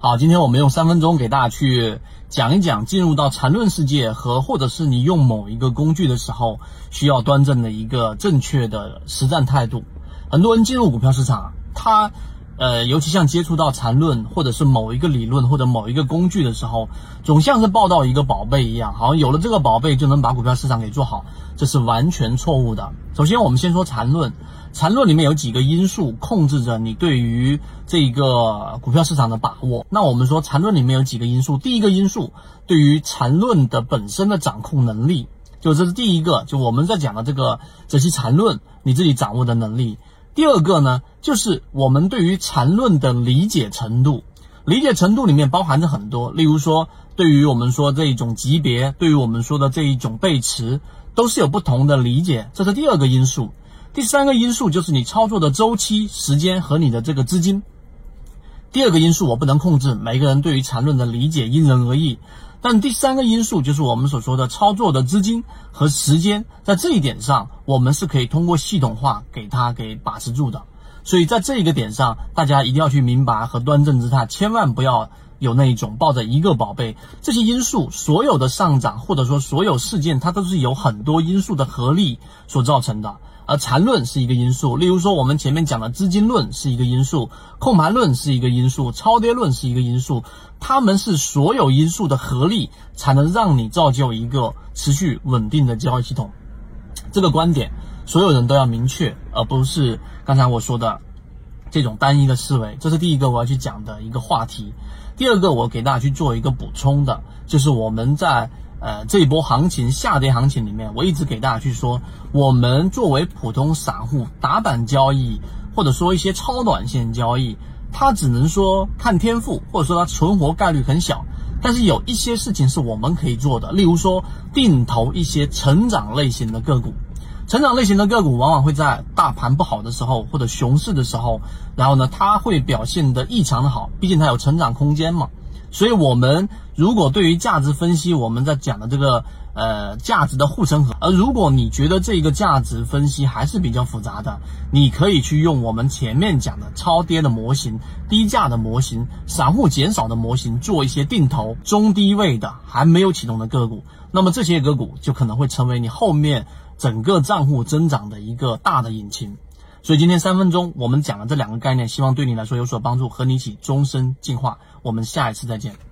好，今天我们用三分钟给大家去讲一讲进入到缠论世界和或者是你用某一个工具的时候需要端正的一个正确的实战态度。很多人进入股票市场，他呃，尤其像接触到缠论或者是某一个理论或者某一个工具的时候，总像是抱到一个宝贝一样，好像有了这个宝贝就能把股票市场给做好，这是完全错误的。首先，我们先说缠论。缠论里面有几个因素控制着你对于这个股票市场的把握。那我们说缠论里面有几个因素，第一个因素对于缠论的本身的掌控能力，就这是第一个，就我们在讲的这个这些缠论你自己掌握的能力。第二个呢，就是我们对于缠论的理解程度，理解程度里面包含着很多，例如说对于我们说这一种级别，对于我们说的这一种背驰，都是有不同的理解，这是第二个因素。第三个因素就是你操作的周期、时间和你的这个资金。第二个因素我不能控制，每个人对于缠论的理解因人而异。但第三个因素就是我们所说的操作的资金和时间，在这一点上，我们是可以通过系统化给它给把持住的。所以在这一个点上，大家一定要去明白和端正姿态，千万不要有那一种抱着一个宝贝。这些因素所有的上涨，或者说所有事件，它都是有很多因素的合力所造成的。而缠论是一个因素，例如说我们前面讲的资金论是一个因素，控盘论是一个因素，超跌论是一个因素，它们是所有因素的合力，才能让你造就一个持续稳定的交易系统。这个观点所有人都要明确，而不是刚才我说的这种单一的思维。这是第一个我要去讲的一个话题。第二个我给大家去做一个补充的，就是我们在。呃，这一波行情下跌行情里面，我一直给大家去说，我们作为普通散户打板交易，或者说一些超短线交易，它只能说看天赋，或者说它存活概率很小。但是有一些事情是我们可以做的，例如说定投一些成长类型的个股。成长类型的个股往往会在大盘不好的时候或者熊市的时候，然后呢，它会表现得异常的好，毕竟它有成长空间嘛。所以，我们如果对于价值分析，我们在讲的这个呃价值的护城河，而如果你觉得这个价值分析还是比较复杂的，你可以去用我们前面讲的超跌的模型、低价的模型、散户减少的模型做一些定投中低位的还没有启动的个股，那么这些个股就可能会成为你后面整个账户增长的一个大的引擎。所以今天三分钟我们讲了这两个概念，希望对你来说有所帮助，和你一起终身进化。我们下一次再见。